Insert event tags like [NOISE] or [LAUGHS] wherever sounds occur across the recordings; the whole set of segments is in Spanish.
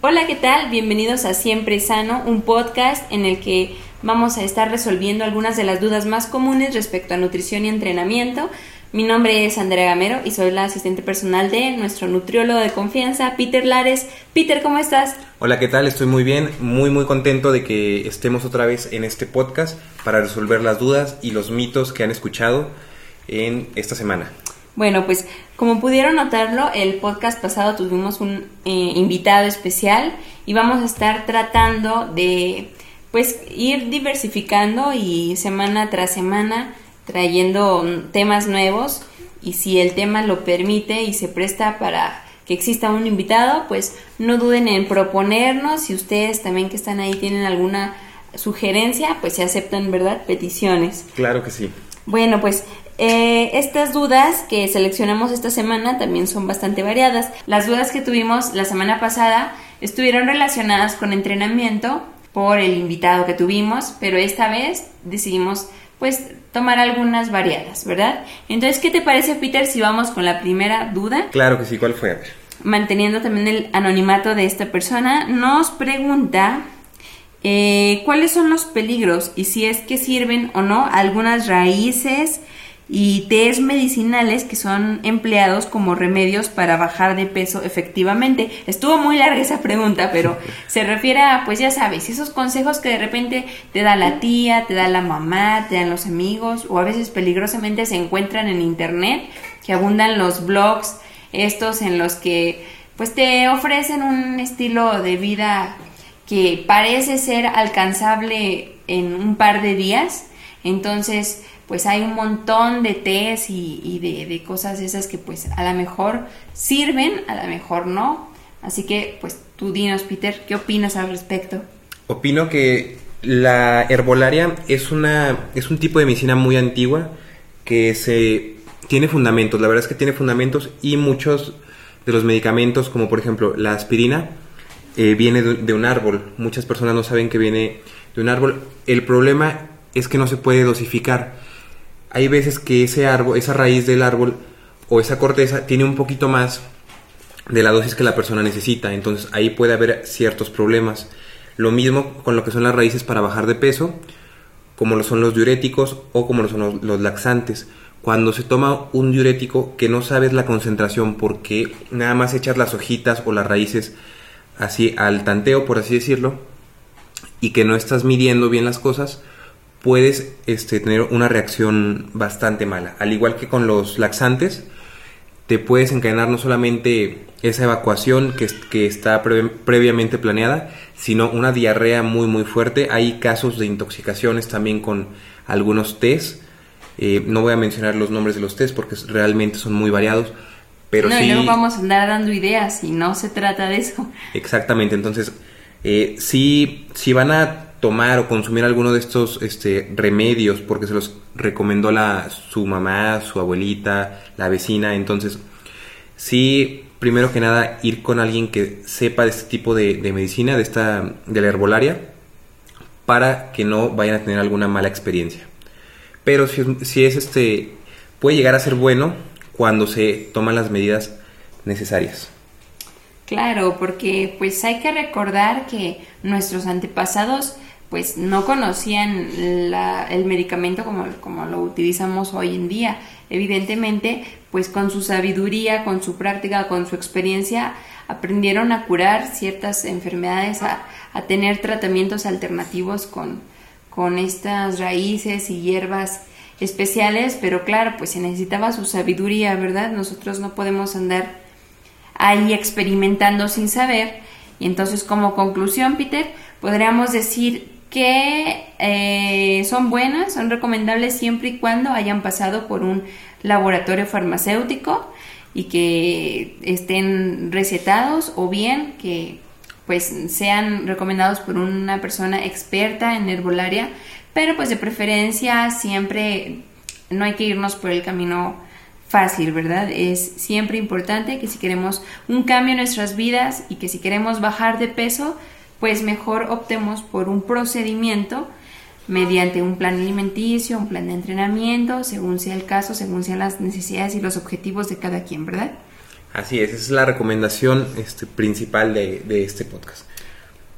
Hola, ¿qué tal? Bienvenidos a Siempre Sano, un podcast en el que vamos a estar resolviendo algunas de las dudas más comunes respecto a nutrición y entrenamiento. Mi nombre es Andrea Gamero y soy la asistente personal de nuestro nutriólogo de confianza, Peter Lares. Peter, ¿cómo estás? Hola, ¿qué tal? Estoy muy bien, muy muy contento de que estemos otra vez en este podcast para resolver las dudas y los mitos que han escuchado en esta semana. Bueno, pues como pudieron notarlo, el podcast pasado tuvimos un eh, invitado especial y vamos a estar tratando de pues ir diversificando y semana tras semana trayendo temas nuevos y si el tema lo permite y se presta para que exista un invitado, pues no duden en proponernos. Si ustedes también que están ahí tienen alguna sugerencia, pues se aceptan, ¿verdad? Peticiones. Claro que sí. Bueno, pues eh, estas dudas que seleccionamos esta semana también son bastante variadas. Las dudas que tuvimos la semana pasada estuvieron relacionadas con entrenamiento por el invitado que tuvimos, pero esta vez decidimos pues tomar algunas variadas, ¿verdad? Entonces, ¿qué te parece, Peter, si vamos con la primera duda? Claro que sí, ¿cuál fue? Manteniendo también el anonimato de esta persona, nos pregunta eh, cuáles son los peligros y si es que sirven o no algunas raíces y tés medicinales que son empleados como remedios para bajar de peso efectivamente. Estuvo muy larga esa pregunta, pero [LAUGHS] se refiere a, pues ya sabes, esos consejos que de repente te da la tía, te da la mamá, te dan los amigos o a veces peligrosamente se encuentran en internet, que abundan los blogs estos en los que pues te ofrecen un estilo de vida que parece ser alcanzable en un par de días. Entonces, pues hay un montón de tés y, de, cosas esas que pues a lo mejor sirven, a lo mejor no. Así que pues tú dinos, Peter, ¿qué opinas al respecto? Opino que la herbolaria es, una, es un tipo de medicina muy antigua que se tiene fundamentos, la verdad es que tiene fundamentos y muchos de los medicamentos, como por ejemplo la aspirina, eh, viene de un árbol. Muchas personas no saben que viene de un árbol. El problema es que no se puede dosificar hay veces que ese árbol, esa raíz del árbol o esa corteza tiene un poquito más de la dosis que la persona necesita, entonces ahí puede haber ciertos problemas. Lo mismo con lo que son las raíces para bajar de peso, como lo son los diuréticos o como lo son los, laxantes. Cuando se toma un diurético que no sabes la concentración porque nada más echas las hojitas o las raíces así al tanteo, por así decirlo, y que no estás midiendo bien las cosas, puedes este, tener una reacción bastante mala. Al igual que con los laxantes, te puedes encadenar no solamente esa evacuación que, que está previamente planeada, sino una diarrea muy muy fuerte. Hay casos de intoxicaciones también con algunos test. Eh, no voy a mencionar los nombres de los test porque realmente son muy variados. Pero no, sí, no vamos a andar dando ideas y no se trata de eso. Exactamente, entonces, eh, si van a tomar o consumir alguno de estos este, remedios porque se los recomendó la, su mamá, su abuelita, la vecina. Entonces, sí, primero que nada, ir con alguien que sepa de este tipo de, medicina, de, esta, de la herbolaria, para que no vayan a tener alguna mala experiencia. Pero si, si es este, puede llegar a ser bueno cuando se toman las medidas necesarias. Claro, porque pues hay que recordar que nuestros antepasados pues no conocían el medicamento como, como lo utilizamos hoy en día. Evidentemente, pues con su sabiduría, con su práctica, con su experiencia, aprendieron a curar ciertas enfermedades, a, a tener tratamientos alternativos con, con estas raíces y hierbas especiales, pero claro, pues se necesitaba su sabiduría, ¿verdad? Nosotros no podemos andar ahí experimentando sin saber. Y entonces, como conclusión, Peter, podríamos decir que eh, son buenas, son recomendables siempre y cuando hayan pasado por un laboratorio farmacéutico y que estén recetados o bien que pues sean recomendados por una persona experta en herbolaria, pero pues de preferencia siempre no hay que irnos por el camino fácil, ¿verdad? Es siempre importante que si queremos un cambio en nuestras vidas y que si queremos bajar de peso, pues mejor optemos por un procedimiento mediante un plan alimenticio, un plan de entrenamiento, según sea el caso, según sean las necesidades y los objetivos de cada quien, ¿verdad? Así es, esa es la recomendación este, principal de, de este podcast.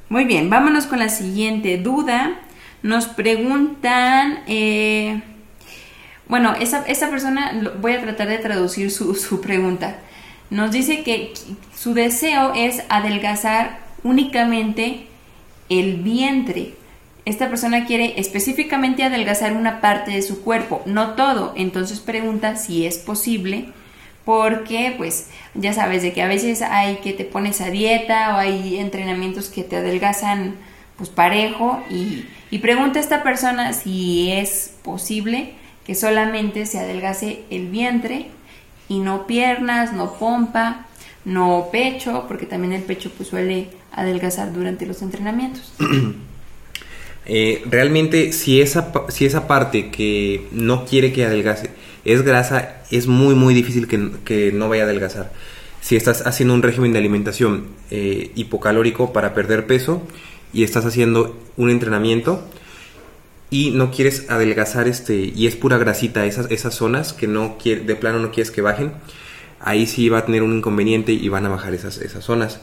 Muy bien, vámonos con la siguiente duda. Nos preguntan, eh, bueno, esa, esa, persona, voy a tratar de traducir su, su pregunta. Nos dice que su deseo es adelgazar únicamente el vientre. Esta persona quiere específicamente adelgazar una parte de su cuerpo, no todo. Entonces pregunta si es posible porque pues ya sabes de que a veces hay que te pones a dieta o hay entrenamientos que te adelgazan pues parejo y, y pregunta a esta persona si es posible que solamente se adelgace el vientre y no piernas, no pompa, no pecho, porque también el pecho pues suele adelgazar durante los entrenamientos. [CLEARS THROAT] Eh, realmente si esa, si esa parte que no quiere que adelgace es grasa, es muy muy difícil que, no vaya a adelgazar. Si estás haciendo un régimen de alimentación eh, hipocalórico para perder peso y estás haciendo un entrenamiento y no quieres adelgazar este y es pura grasita esas, esas zonas que no quiere, de plano no quieres que bajen, ahí sí va a tener un inconveniente y van a bajar esas, esas zonas.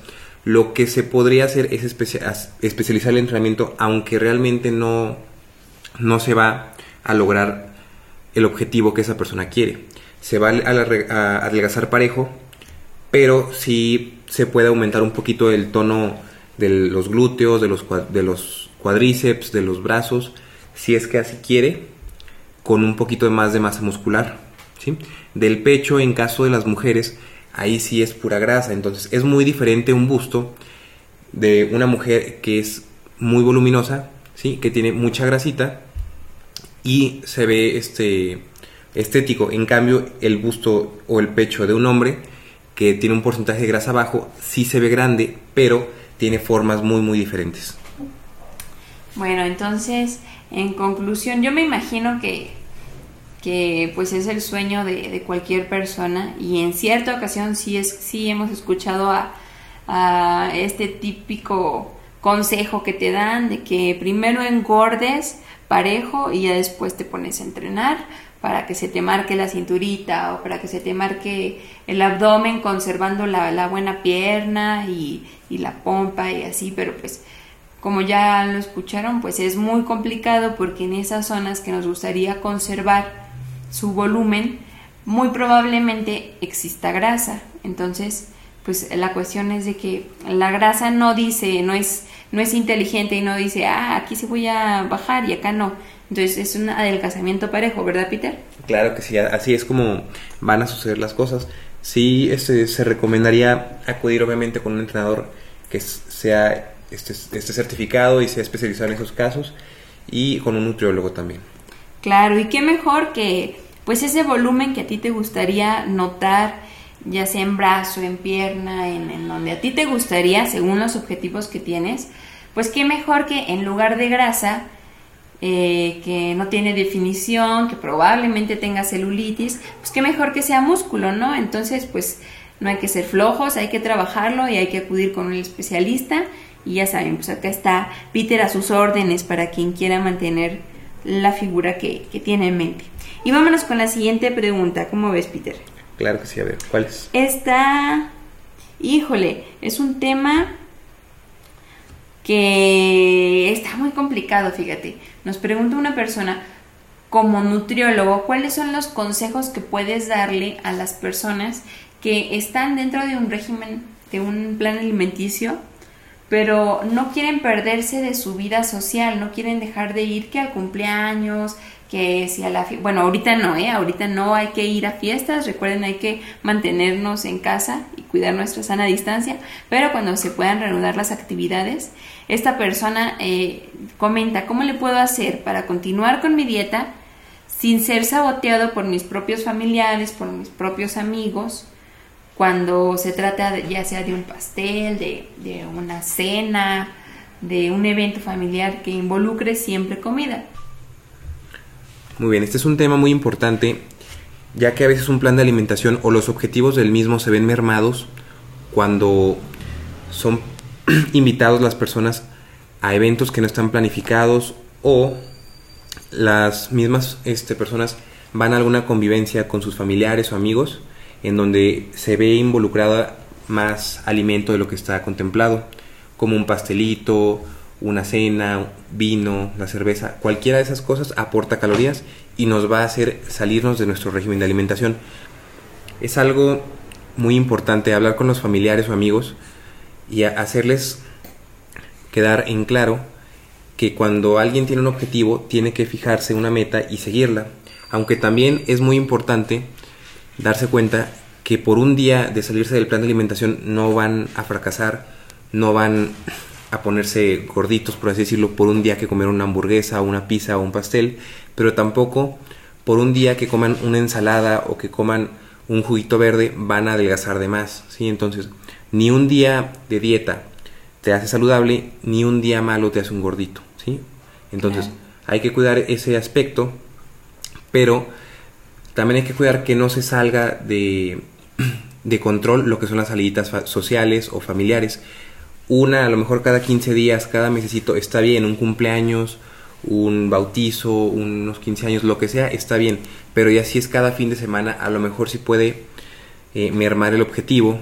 Lo que se podría hacer es especializar el entrenamiento, aunque realmente no, no se va a lograr el objetivo que esa persona quiere. Se va a, adelgazar parejo, pero sí se puede aumentar un poquito el tono de los glúteos, de los, cuadríceps, de los brazos, si es que así quiere, con un poquito más de masa muscular. ¿sí? Del pecho, en caso de las mujeres, ahí sí es pura grasa. Entonces es muy diferente un busto de una mujer que es muy voluminosa, ¿sí? que tiene mucha grasita y se ve este estético. En cambio, el busto o el pecho de un hombre que tiene un porcentaje de grasa bajo sí se ve grande, pero tiene formas muy muy diferentes. Bueno, entonces, en conclusión, yo me imagino que que pues es el sueño de, cualquier persona y en cierta ocasión sí, es, sí hemos escuchado a, este típico consejo que te dan de que primero engordes parejo y ya después te pones a entrenar para que se te marque la cinturita o para que se te marque el abdomen conservando la, buena pierna y, y la pompa y así, pero pues como ya lo escucharon, pues es muy complicado porque en esas zonas que nos gustaría conservar su volumen, muy probablemente exista grasa. Entonces, pues la cuestión es de que la grasa no dice, no es, no es inteligente y no dice, ah, aquí se voy a bajar y acá no. Entonces es un adelgazamiento parejo, ¿verdad, Peter? Claro que sí, así es como van a suceder las cosas. Sí, este, se recomendaría acudir obviamente con un entrenador que sea esté, esté certificado y sea especializado en esos casos y con un nutriólogo también. Claro, y qué mejor que pues ese volumen que a ti te gustaría notar, ya sea en brazo, en pierna, en, donde a ti te gustaría, según los objetivos que tienes, pues qué mejor que en lugar de grasa, eh, que no tiene definición, que probablemente tenga celulitis, pues qué mejor que sea músculo, ¿no? Entonces, pues no hay que ser flojos, hay que trabajarlo y hay que acudir con un especialista. Y ya saben, pues acá está Peter a sus órdenes para quien quiera mantener la figura que, tiene en mente. Y vámonos con la siguiente pregunta. ¿Cómo ves, Peter? Claro que sí, a ver, ¿cuál es? Esta, híjole, es un tema que está muy complicado, fíjate. Nos pregunta una persona, como nutriólogo, ¿cuáles son los consejos que puedes darle a las personas que están dentro de un régimen, de un plan alimenticio pero no quieren perderse de su vida social, no quieren dejar de ir que al cumpleaños, que si a la bueno, ahorita no, eh, ahorita no hay que ir a fiestas, recuerden hay que mantenernos en casa y cuidar nuestra sana distancia, pero cuando se puedan reanudar las actividades, esta persona eh, comenta cómo le puedo hacer para continuar con mi dieta sin ser saboteado por mis propios familiares, por mis propios amigos, cuando se trata ya sea de un pastel, de, una cena, de un evento familiar que involucre siempre comida. Muy bien, este es un tema muy importante, ya que a veces un plan de alimentación o los objetivos del mismo se ven mermados cuando son [CLEARS THROAT] invitados las personas a eventos que no están planificados o las mismas este, personas van a alguna convivencia con sus familiares o amigos en donde se ve involucrada más alimento de lo que está contemplado, como un pastelito, una cena, vino, la cerveza, cualquiera de esas cosas aporta calorías y nos va a hacer salirnos de nuestro régimen de alimentación. Es algo muy importante hablar con los familiares o amigos y hacerles quedar en claro que cuando alguien tiene un objetivo tiene que fijarse una meta y seguirla, aunque también es muy importante darse cuenta que por un día de salirse del plan de alimentación no van a fracasar, no van a ponerse gorditos, por así decirlo, por un día que comer una hamburguesa, una pizza o un pastel, pero tampoco por un día que coman una ensalada o que coman un juguito verde van a adelgazar de más, ¿sí? Entonces, ni un día de dieta te hace saludable, ni un día malo te hace un gordito, ¿sí? Entonces, hay que cuidar ese aspecto, pero también hay que cuidar que no se salga de, de control lo que son las saliditas sociales o familiares una a lo mejor cada 15 días, cada mesecito, está bien, un cumpleaños, un bautizo, unos 15 años, lo que sea, está bien, pero ya si es cada fin de semana, a lo mejor sí puede eh, mermar el objetivo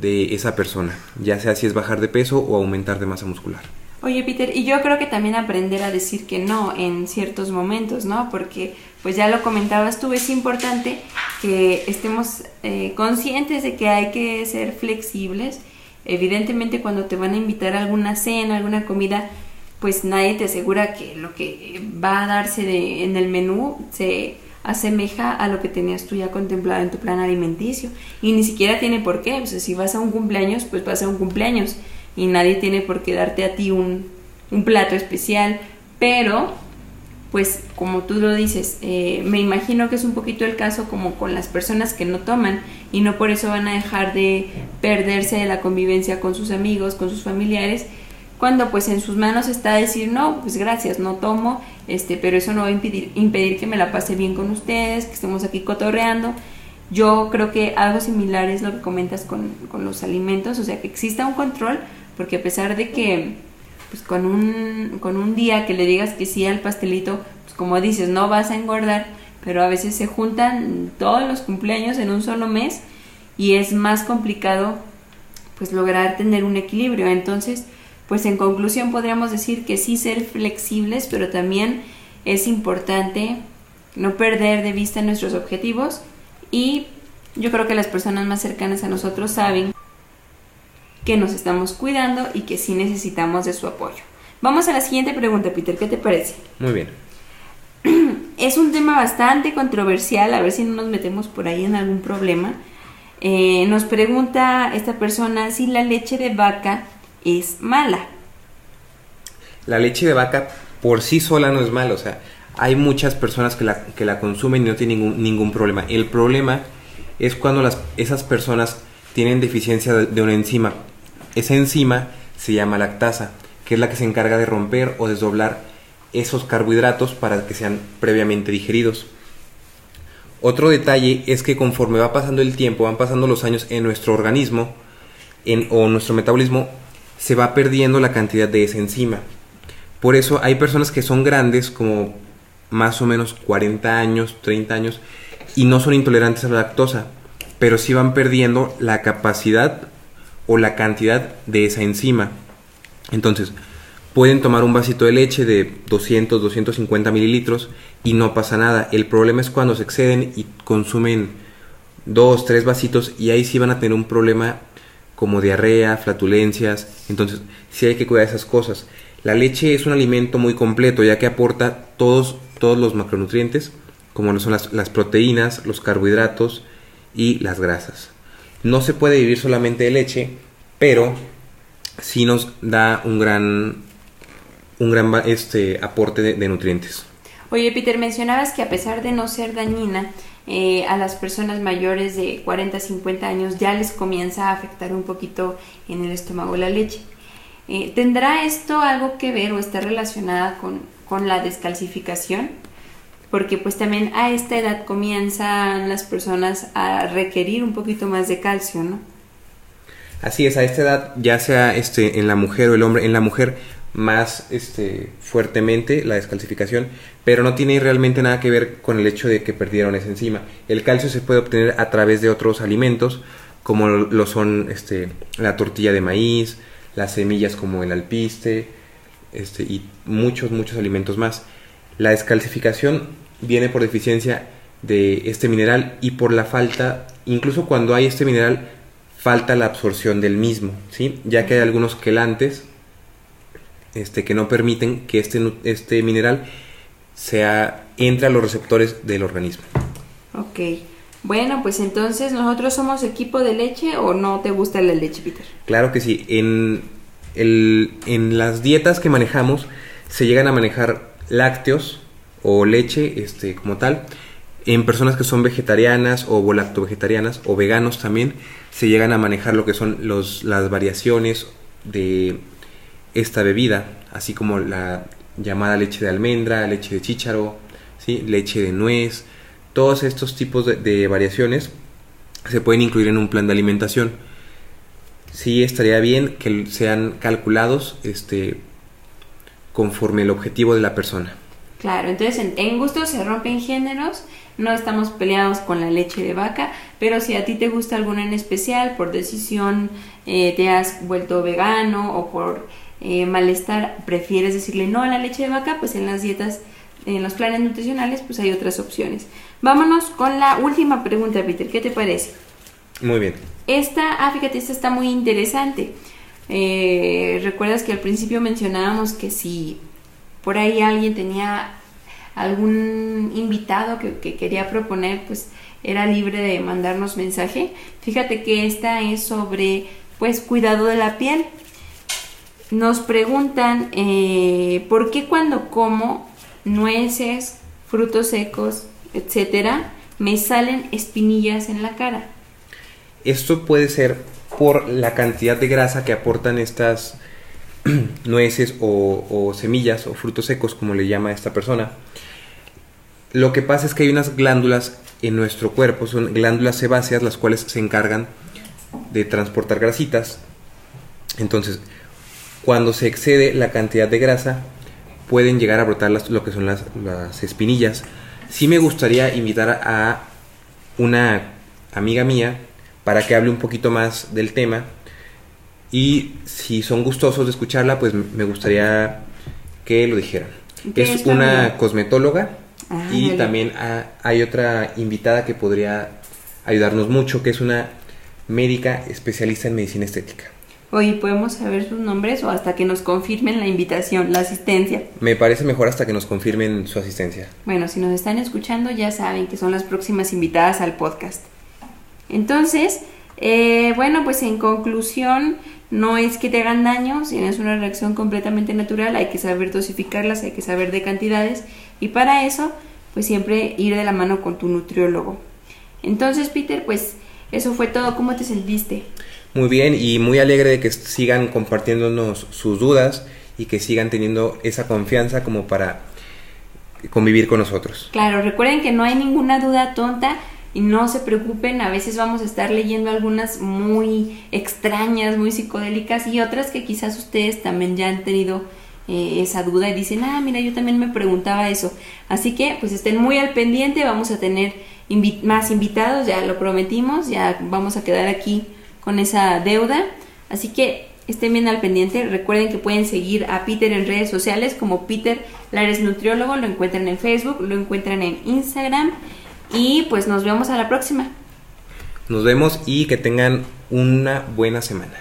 de esa persona, ya sea si es bajar de peso o aumentar de masa muscular. Oye, Peter, y yo creo que también aprender a decir que no en ciertos momentos, ¿no? Porque, pues ya lo comentabas tú, es importante que estemos eh, conscientes de que hay que ser flexibles Evidentemente cuando te van a invitar a alguna cena, alguna comida, pues nadie te asegura que lo que va a darse de, en el menú se asemeja a lo que tenías tú ya contemplado en tu plan alimenticio. Y ni siquiera tiene por qué. O sea, si vas a un cumpleaños, pues vas a un cumpleaños. Y nadie tiene por qué darte a ti un, un plato especial. Pero pues como tú lo dices, eh, me imagino que es un poquito el caso como con las personas que no toman y no por eso van a dejar de perderse de la convivencia con sus amigos, con sus familiares, cuando pues en sus manos está decir, no, pues gracias, no tomo, este, pero eso no va a impedir, impedir que me la pase bien con ustedes, que estemos aquí cotorreando. Yo creo que algo similar es lo que comentas con, con los alimentos, o sea, que exista un control, porque a pesar de que pues con un, con un día que le digas que sí al pastelito, pues como dices, no vas a engordar, pero a veces se juntan todos los cumpleaños en un solo mes y es más complicado pues lograr tener un equilibrio. Entonces, pues en conclusión podríamos decir que sí ser flexibles, pero también es importante no perder de vista nuestros objetivos y yo creo que las personas más cercanas a nosotros saben que nos estamos cuidando y que sí necesitamos de su apoyo. Vamos a la siguiente pregunta, Peter, ¿qué te parece? Muy bien. [CLEARS THROAT] Es un tema bastante controversial, a ver si no nos metemos por ahí en algún problema. Eh, nos pregunta esta persona si la leche de vaca es mala. La leche de vaca por sí sola no es mala, o sea, hay muchas personas que la, que la consumen y no tienen ningún, ningún problema. El problema es cuando las, esas personas tienen deficiencia de, de una enzima. Esa enzima se llama lactasa, que es la que se encarga de romper o desdoblar esos carbohidratos para que sean previamente digeridos. Otro detalle es que conforme va pasando el tiempo, van pasando los años en nuestro organismo en, o nuestro metabolismo, se va perdiendo la cantidad de esa enzima. Por eso hay personas que son grandes, como más o menos 40 años, 30 años, y no son intolerantes a la lactosa, pero sí van perdiendo la capacidad o la cantidad de esa enzima. Entonces, pueden tomar un vasito de leche de 200, 250 mililitros y no pasa nada. El problema es cuando se exceden y consumen dos, tres vasitos y ahí sí van a tener un problema como diarrea, flatulencias. Entonces, sí hay que cuidar esas cosas. La leche es un alimento muy completo ya que aporta todos, todos los macronutrientes, como son las, las proteínas, los carbohidratos y las grasas. No se puede vivir solamente de leche, pero sí nos da un gran, un gran este, aporte de, nutrientes. Oye, Peter, mencionabas que a pesar de no ser dañina, eh, a las personas mayores de 40, 50 años ya les comienza a afectar un poquito en el estómago la leche. Eh, ¿Tendrá esto algo que ver o está relacionada con, con la descalcificación? Porque pues también a esta edad comienzan las personas a requerir un poquito más de calcio, ¿no? Así es, a esta edad, ya sea este, en la mujer o el hombre, en la mujer más este, fuertemente la descalcificación, pero no tiene realmente nada que ver con el hecho de que perdieron esa enzima. El calcio se puede obtener a través de otros alimentos, como lo son este, la tortilla de maíz, las semillas como el alpiste, este, y muchos, muchos alimentos más. La descalcificación viene por deficiencia de este mineral y por la falta, incluso cuando hay este mineral, falta la absorción del mismo, ¿sí? ya que hay algunos quelantes este, que no permiten que este, este mineral sea, entre a los receptores del organismo. Ok. Bueno, pues entonces nosotros somos equipo de leche o no te gusta la leche, Peter? Claro que sí. En, el, en las dietas que manejamos se llegan a manejar lácteos o leche este, como tal. En personas que son vegetarianas o volacto-vegetarianas o veganos también se llegan a manejar lo que son los, las variaciones de esta bebida, así como la llamada leche de almendra, leche de chícharo, ¿sí? leche de nuez, todos estos tipos de, variaciones se pueden incluir en un plan de alimentación. Sí estaría bien que sean calculados este, conforme el objetivo de la persona. Claro, entonces en, en gusto se rompen géneros, no estamos peleados con la leche de vaca, pero si a ti te gusta alguna en especial, por decisión eh, te has vuelto vegano o por eh, malestar prefieres decirle no a la leche de vaca, pues en las dietas, en los planes nutricionales, pues hay otras opciones. Vámonos con la última pregunta, Peter, ¿qué te parece? Muy bien. Esta, ah, fíjate, esta está muy interesante. Eh, Recuerdas que al principio mencionábamos que si por ahí alguien tenía algún invitado que, que, quería proponer, pues era libre de mandarnos mensaje. Fíjate que esta es sobre, pues, cuidado de la piel. Nos preguntan eh, por qué cuando como nueces, frutos secos, etcétera, me salen espinillas en la cara. Esto puede ser por la cantidad de grasa que aportan estas [CLEARS THROAT] nueces o, semillas o frutos secos, como le llama esta persona. Lo que pasa es que hay unas glándulas en nuestro cuerpo, son glándulas sebáceas, las cuales se encargan de transportar grasitas. Entonces, cuando se excede la cantidad de grasa, pueden llegar a brotar lo que son las, espinillas. Sí me gustaría invitar a una amiga mía para que hable un poquito más del tema. Y si son gustosos de escucharla, pues me gustaría que lo dijeran. Es una cosmetóloga ah, y también hay otra invitada que podría ayudarnos mucho, que es una médica especialista en medicina estética. Oye, ¿podemos saber sus nombres o hasta que nos confirmen la invitación, la asistencia? Me parece mejor hasta que nos confirmen su asistencia. Bueno, si nos están escuchando ya saben que son las próximas invitadas al podcast. Entonces, eh, bueno, pues en conclusión, no es que te hagan daño, sino es una reacción completamente natural, hay que saber dosificarlas, hay que saber de cantidades y para eso, pues siempre ir de la mano con tu nutriólogo. Entonces, Peter, pues eso fue todo. ¿Cómo te sentiste? muy bien y muy alegre de que sigan compartiéndonos sus dudas y que sigan teniendo esa confianza como para convivir con nosotros. Claro, recuerden que no hay ninguna duda tonta y no se preocupen, a veces vamos a estar leyendo algunas muy extrañas, muy psicodélicas y otras que quizás ustedes también ya han tenido eh, esa duda y dicen, ah, mira, yo también me preguntaba eso. Así que pues estén muy al pendiente, vamos a tener más invitados, ya lo prometimos, ya vamos a quedar aquí con esa deuda. Así que estén bien al pendiente. Recuerden que pueden seguir a Peter en redes sociales como Peter Lares Nutriólogo. Lo encuentran en Facebook, lo encuentran en Instagram. Y pues nos vemos a la próxima. Nos vemos y que tengan una buena semana.